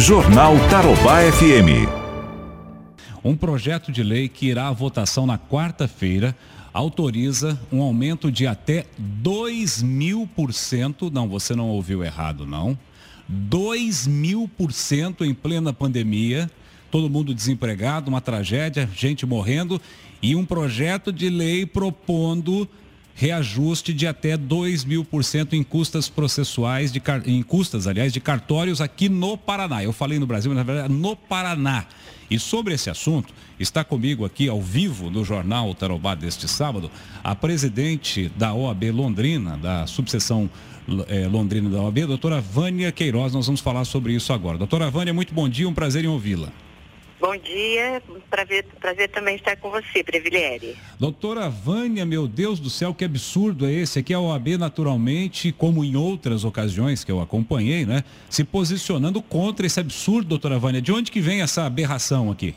Jornal Tarobá FM. Um projeto de lei que irá à votação na quarta-feira autoriza um aumento de até 2 mil por cento. Não, você não ouviu errado, não. 2 mil por cento em plena pandemia. Todo mundo desempregado, uma tragédia, gente morrendo. E um projeto de lei propondo reajuste de até 2 mil por cento em custas processuais, de, em custas, aliás, de cartórios aqui no Paraná. Eu falei no Brasil, mas na verdade no Paraná. E sobre esse assunto, está comigo aqui ao vivo no Jornal Tarobá deste sábado, a presidente da OAB Londrina, da subseção eh, Londrina da OAB, doutora Vânia Queiroz. Nós vamos falar sobre isso agora. Doutora Vânia, muito bom dia, um prazer em ouvi-la. Bom dia, prazer, prazer também estar com você, Brevilieri. Doutora Vânia, meu Deus do céu, que absurdo é esse? Aqui a OAB, naturalmente, como em outras ocasiões que eu acompanhei, né, se posicionando contra esse absurdo, doutora Vânia. De onde que vem essa aberração aqui?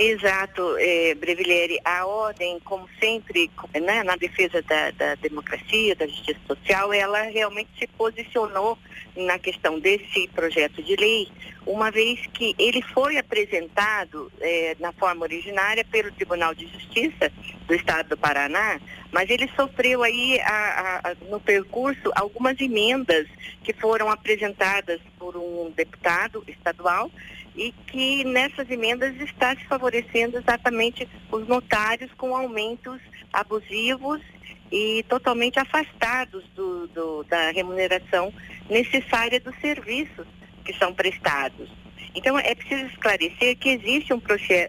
Exato, é, Brevilieri. A ordem, como sempre, né, na defesa da, da, democracia, da justiça social, ela realmente se posicionou na questão desse projeto de lei, uma vez que ele foi apresentado é, na forma originária pelo Tribunal de Justiça do Estado do Paraná, mas ele sofreu aí a, a, no percurso algumas emendas que foram apresentadas por um deputado estadual e que nessas emendas está se favorecendo exatamente os notários com aumentos abusivos e totalmente afastados do, do, da remuneração necessária dos serviços que são prestados. Então, é preciso esclarecer que existe um,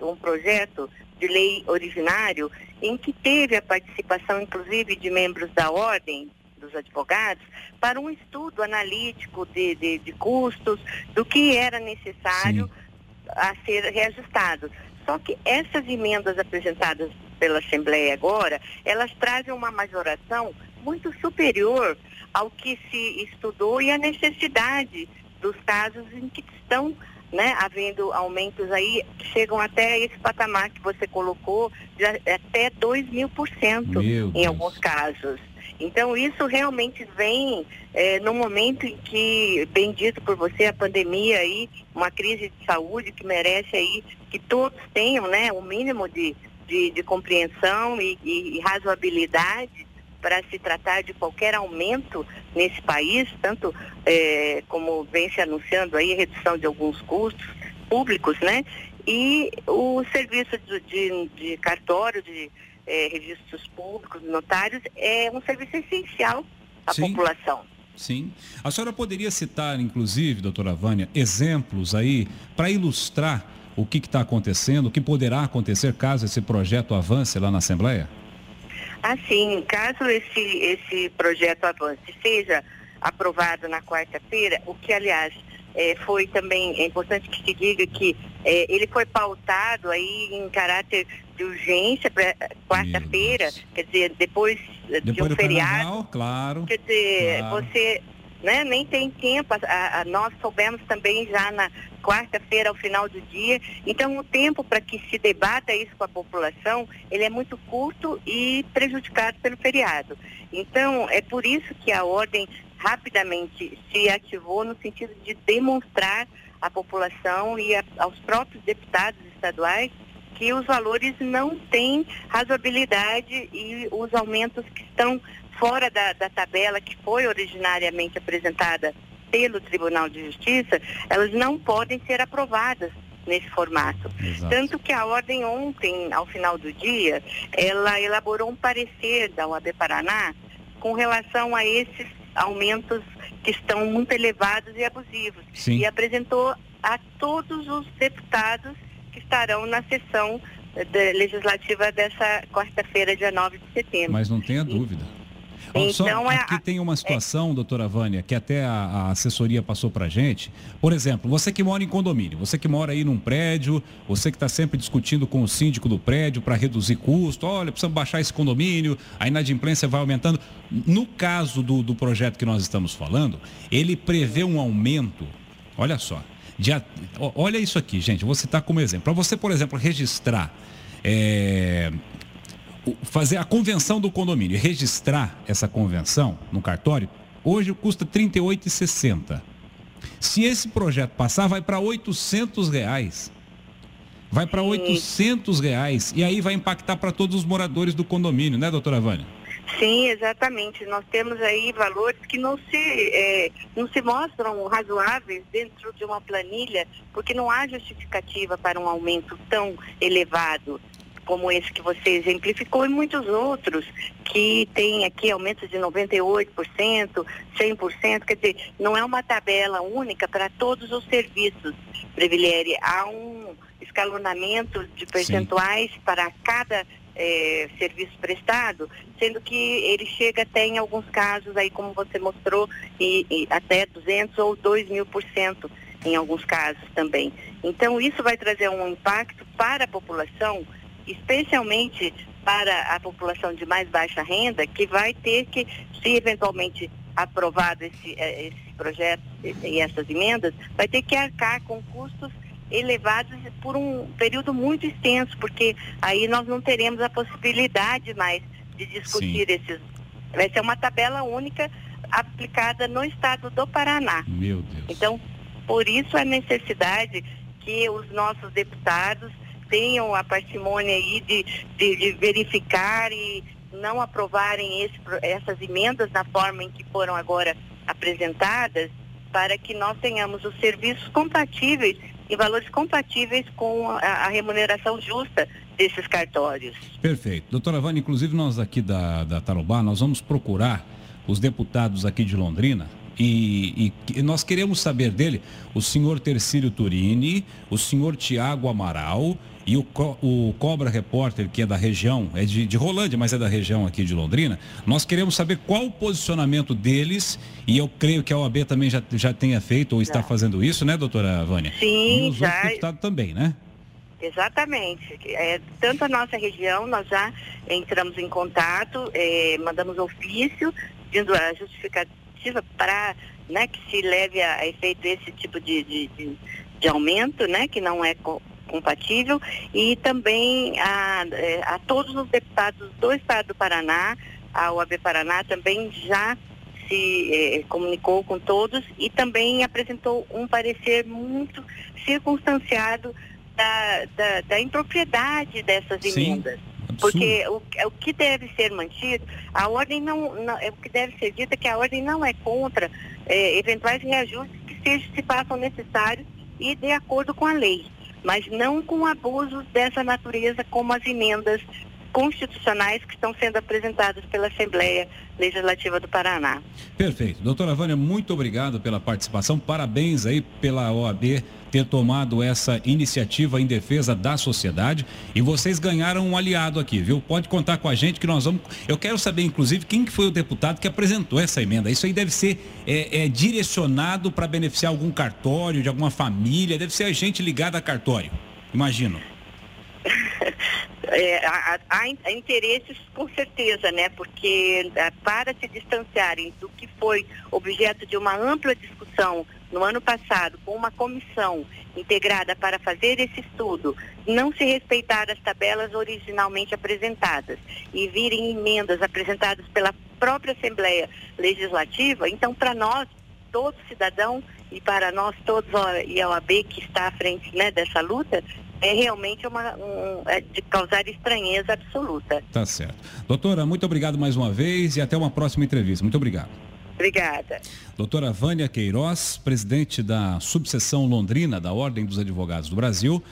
um projeto de lei originário em que teve a participação, inclusive, de membros da ordem dos advogados para um estudo analítico de, de, de custos, do que era necessário Sim. a ser reajustado. Só que essas emendas apresentadas pela Assembleia agora, elas trazem uma majoração muito superior ao que se estudou e a necessidade dos casos em que estão né, havendo aumentos aí que chegam até esse patamar que você colocou, de até 2 mil por cento em alguns casos. Então, isso realmente vem é, no momento em que, bendito por você, a pandemia aí, uma crise de saúde que merece aí que todos tenham, né, o mínimo de, de, de compreensão e, e, e razoabilidade para se tratar de qualquer aumento nesse país, tanto é, como vem se anunciando aí, redução de alguns custos públicos, né? E o serviço de, de, de cartório, de é, registros públicos, notários, é um serviço essencial à Sim. população. Sim. A senhora poderia citar, inclusive, doutora Vânia, exemplos aí para ilustrar o que está acontecendo, o que poderá acontecer caso esse projeto avance lá na Assembleia? Assim, caso esse, esse projeto avance seja aprovado na quarta-feira, o que, aliás, é, foi também, é importante que se diga que é, ele foi pautado aí em caráter de urgência para quarta-feira, quer dizer, depois, depois de um feriado. Carnaval, claro. Quer dizer, claro. você né, nem tem tempo, a, a, nós soubemos também já na quarta-feira ao final do dia, então o tempo para que se debata isso com a população, ele é muito curto e prejudicado pelo feriado. Então, é por isso que a ordem rapidamente se ativou no sentido de demonstrar à população e a, aos próprios deputados estaduais que os valores não têm razoabilidade e os aumentos que estão fora da, da tabela que foi originariamente apresentada pelo Tribunal de Justiça, elas não podem ser aprovadas nesse formato. Exato. Tanto que a ordem ontem, ao final do dia, ela elaborou um parecer da OAB Paraná com relação a esses aumentos que estão muito elevados e abusivos. Sim. E apresentou a todos os deputados que estarão na sessão eh, legislativa dessa quarta-feira, dia 9 de setembro. Mas não tenha dúvida. Então, Só é aqui é, tem uma situação, é, doutora Vânia, que até a, a assessoria passou para gente. Por exemplo, você que mora em condomínio, você que mora aí num prédio, você que está sempre discutindo com o síndico do prédio para reduzir custo, olha, precisamos baixar esse condomínio, a inadimplência vai aumentando. No caso do, do projeto que nós estamos falando, ele prevê um aumento, olha só, olha isso aqui, gente, vou citar como exemplo. Para você, por exemplo, registrar é, fazer a convenção do condomínio e registrar essa convenção no cartório, hoje custa R$ 38,60. Se esse projeto passar, vai para 800 reais. Vai para 800 reais. E aí vai impactar para todos os moradores do condomínio, né, doutora Vânia? Sim, exatamente. Nós temos aí valores que não se, é, não se mostram razoáveis dentro de uma planilha, porque não há justificativa para um aumento tão elevado como esse que você exemplificou e muitos outros que tem aqui aumentos de 98%, 100%, quer dizer, não é uma tabela única para todos os serviços, Brevilieri, há um escalonamento de percentuais Sim. para cada é, serviço prestado, sendo que ele chega até em alguns casos aí, como você mostrou, e, e até 200 ou 2 mil por cento em alguns casos também. Então isso vai trazer um impacto para a população especialmente para a população de mais baixa renda, que vai ter que, se eventualmente aprovado esse, eh, esse projeto e essas emendas, vai ter que arcar com custos elevados por um período muito extenso, porque aí nós não teremos a possibilidade mais de discutir Sim. esses. Vai ser uma tabela única aplicada no estado do Paraná. Meu Deus. Então, por isso a necessidade que os nossos deputados tenham a parcimônia aí de, de, de verificar e não aprovarem esse, essas emendas na forma em que foram agora apresentadas, para que nós tenhamos os serviços compatíveis e valores compatíveis com a, a remuneração justa desses cartórios. Perfeito. Doutora Vânia, inclusive nós aqui da, da Tarobá, nós vamos procurar os deputados aqui de Londrina e, e, nós queremos saber dele o senhor Tercílio Turini, o senhor Tiago Amaral e o, o Cobra Repórter, que é da região, é de, de Rolândia, mas é da região aqui de Londrina, nós queremos saber qual o posicionamento deles, e eu creio que a OAB também já, já tenha feito ou está fazendo isso, né, doutora Vânia? Sim, e os já. deputados também, né? Exatamente. É, tanto a nossa região, nós já entramos em contato, é, mandamos ofício, dizendo a justificativa para né, que se leve a, a efeito esse tipo de, de, de, de, aumento, né, que não é compatível e também a, é, a todos os deputados do Estado do Paraná, a OAB Paraná também já se eh, comunicou com todos e também apresentou um parecer muito circunstanciado da, da, da impropriedade dessas Sim, emendas. Porque o, o que deve ser mantido, a ordem não, não, é o que deve ser dito é que a ordem não é contra eh, eventuais reajustes que sejam, se façam necessários e de acordo com a lei mas não com abusos dessa natureza como as emendas constitucionais que estão sendo apresentadas pela Assembleia Legislativa do Paraná. Perfeito. Doutora Vânia, muito obrigado pela participação. Parabéns aí pela OAB ter tomado essa iniciativa em defesa da sociedade e vocês ganharam um aliado aqui, viu? Pode contar com a gente que nós vamos. Eu quero saber, inclusive, quem que foi o deputado que apresentou essa emenda. Isso aí deve ser é, é direcionado para beneficiar algum cartório, de alguma família, deve ser a gente ligada a cartório. Imagino. É, há, há, interesses com certeza, né? Porque é, para se distanciarem do que foi objeto de uma ampla discussão no ano passado, com uma comissão integrada para fazer esse estudo, não se respeitar as tabelas originalmente apresentadas e virem emendas apresentadas pela própria Assembleia Legislativa, então para nós, todo cidadão, e para nós todos e a OAB que está à frente né, dessa luta, é realmente uma, um, é de causar estranheza absoluta. Tá certo. Doutora, muito obrigado mais uma vez e até uma próxima entrevista. Muito obrigado. Obrigada. Doutora Vânia Queiroz, presidente da subseção Londrina da Ordem dos Advogados do Brasil,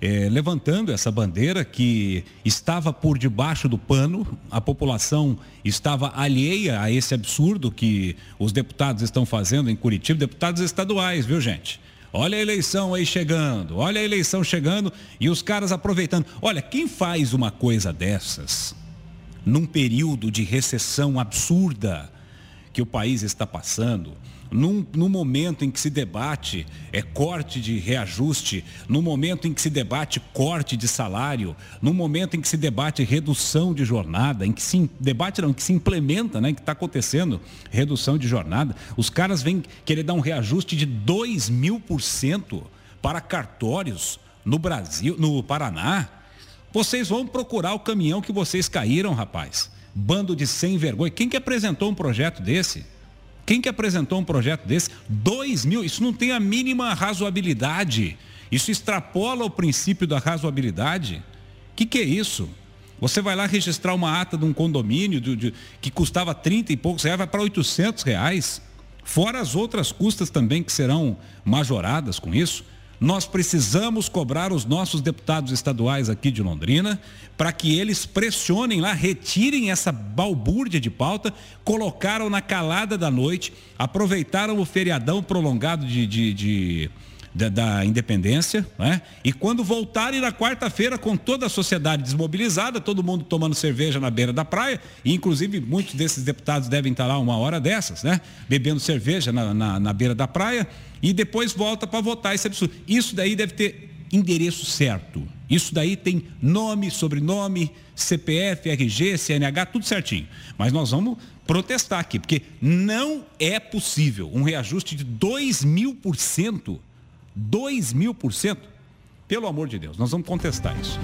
é, levantando essa bandeira que estava por debaixo do pano, a população estava alheia a esse absurdo que os deputados estão fazendo em Curitiba, deputados estaduais, viu gente? Olha a eleição aí chegando, olha a eleição chegando e os caras aproveitando. Olha, quem faz uma coisa dessas num período de recessão absurda que o país está passando, num, no momento em que se debate é, corte de reajuste, no momento em que se debate corte de salário, no momento em que se debate redução de jornada, em que se debate não, em que se implementa, né, que está acontecendo redução de jornada, os caras vêm querer dar um reajuste de 2 mil por cento para cartórios no Brasil, no Paraná. Vocês vão procurar o caminhão que vocês caíram, rapaz. Bando de sem vergonha. Quem que apresentou um projeto desse? Quem que apresentou um projeto desse? 2 mil, isso não tem a mínima razoabilidade. Isso extrapola o princípio da razoabilidade. O que, que é isso? Você vai lá registrar uma ata de um condomínio de, de, que custava 30 e poucos reais, vai para 800 reais. Fora as outras custas também que serão majoradas com isso. Nós precisamos cobrar os nossos deputados estaduais aqui de Londrina para que eles pressionem lá, retirem essa balbúrdia de pauta, colocaram na calada da noite, aproveitaram o feriadão prolongado de, de, de da, da, independência, né? e quando voltarem na quarta-feira com toda a sociedade desmobilizada, todo mundo tomando cerveja na beira da praia, e inclusive muitos desses deputados devem estar lá uma hora dessas, né? bebendo cerveja na, na, na beira da praia, e depois volta para votar esse absurdo. Isso daí deve ter endereço certo. Isso daí tem nome, sobrenome, CPF, RG, CNH, tudo certinho. Mas nós vamos protestar aqui, porque não é possível um reajuste de 2 mil por cento 2 mil por cento? Pelo amor de Deus, nós vamos contestar isso.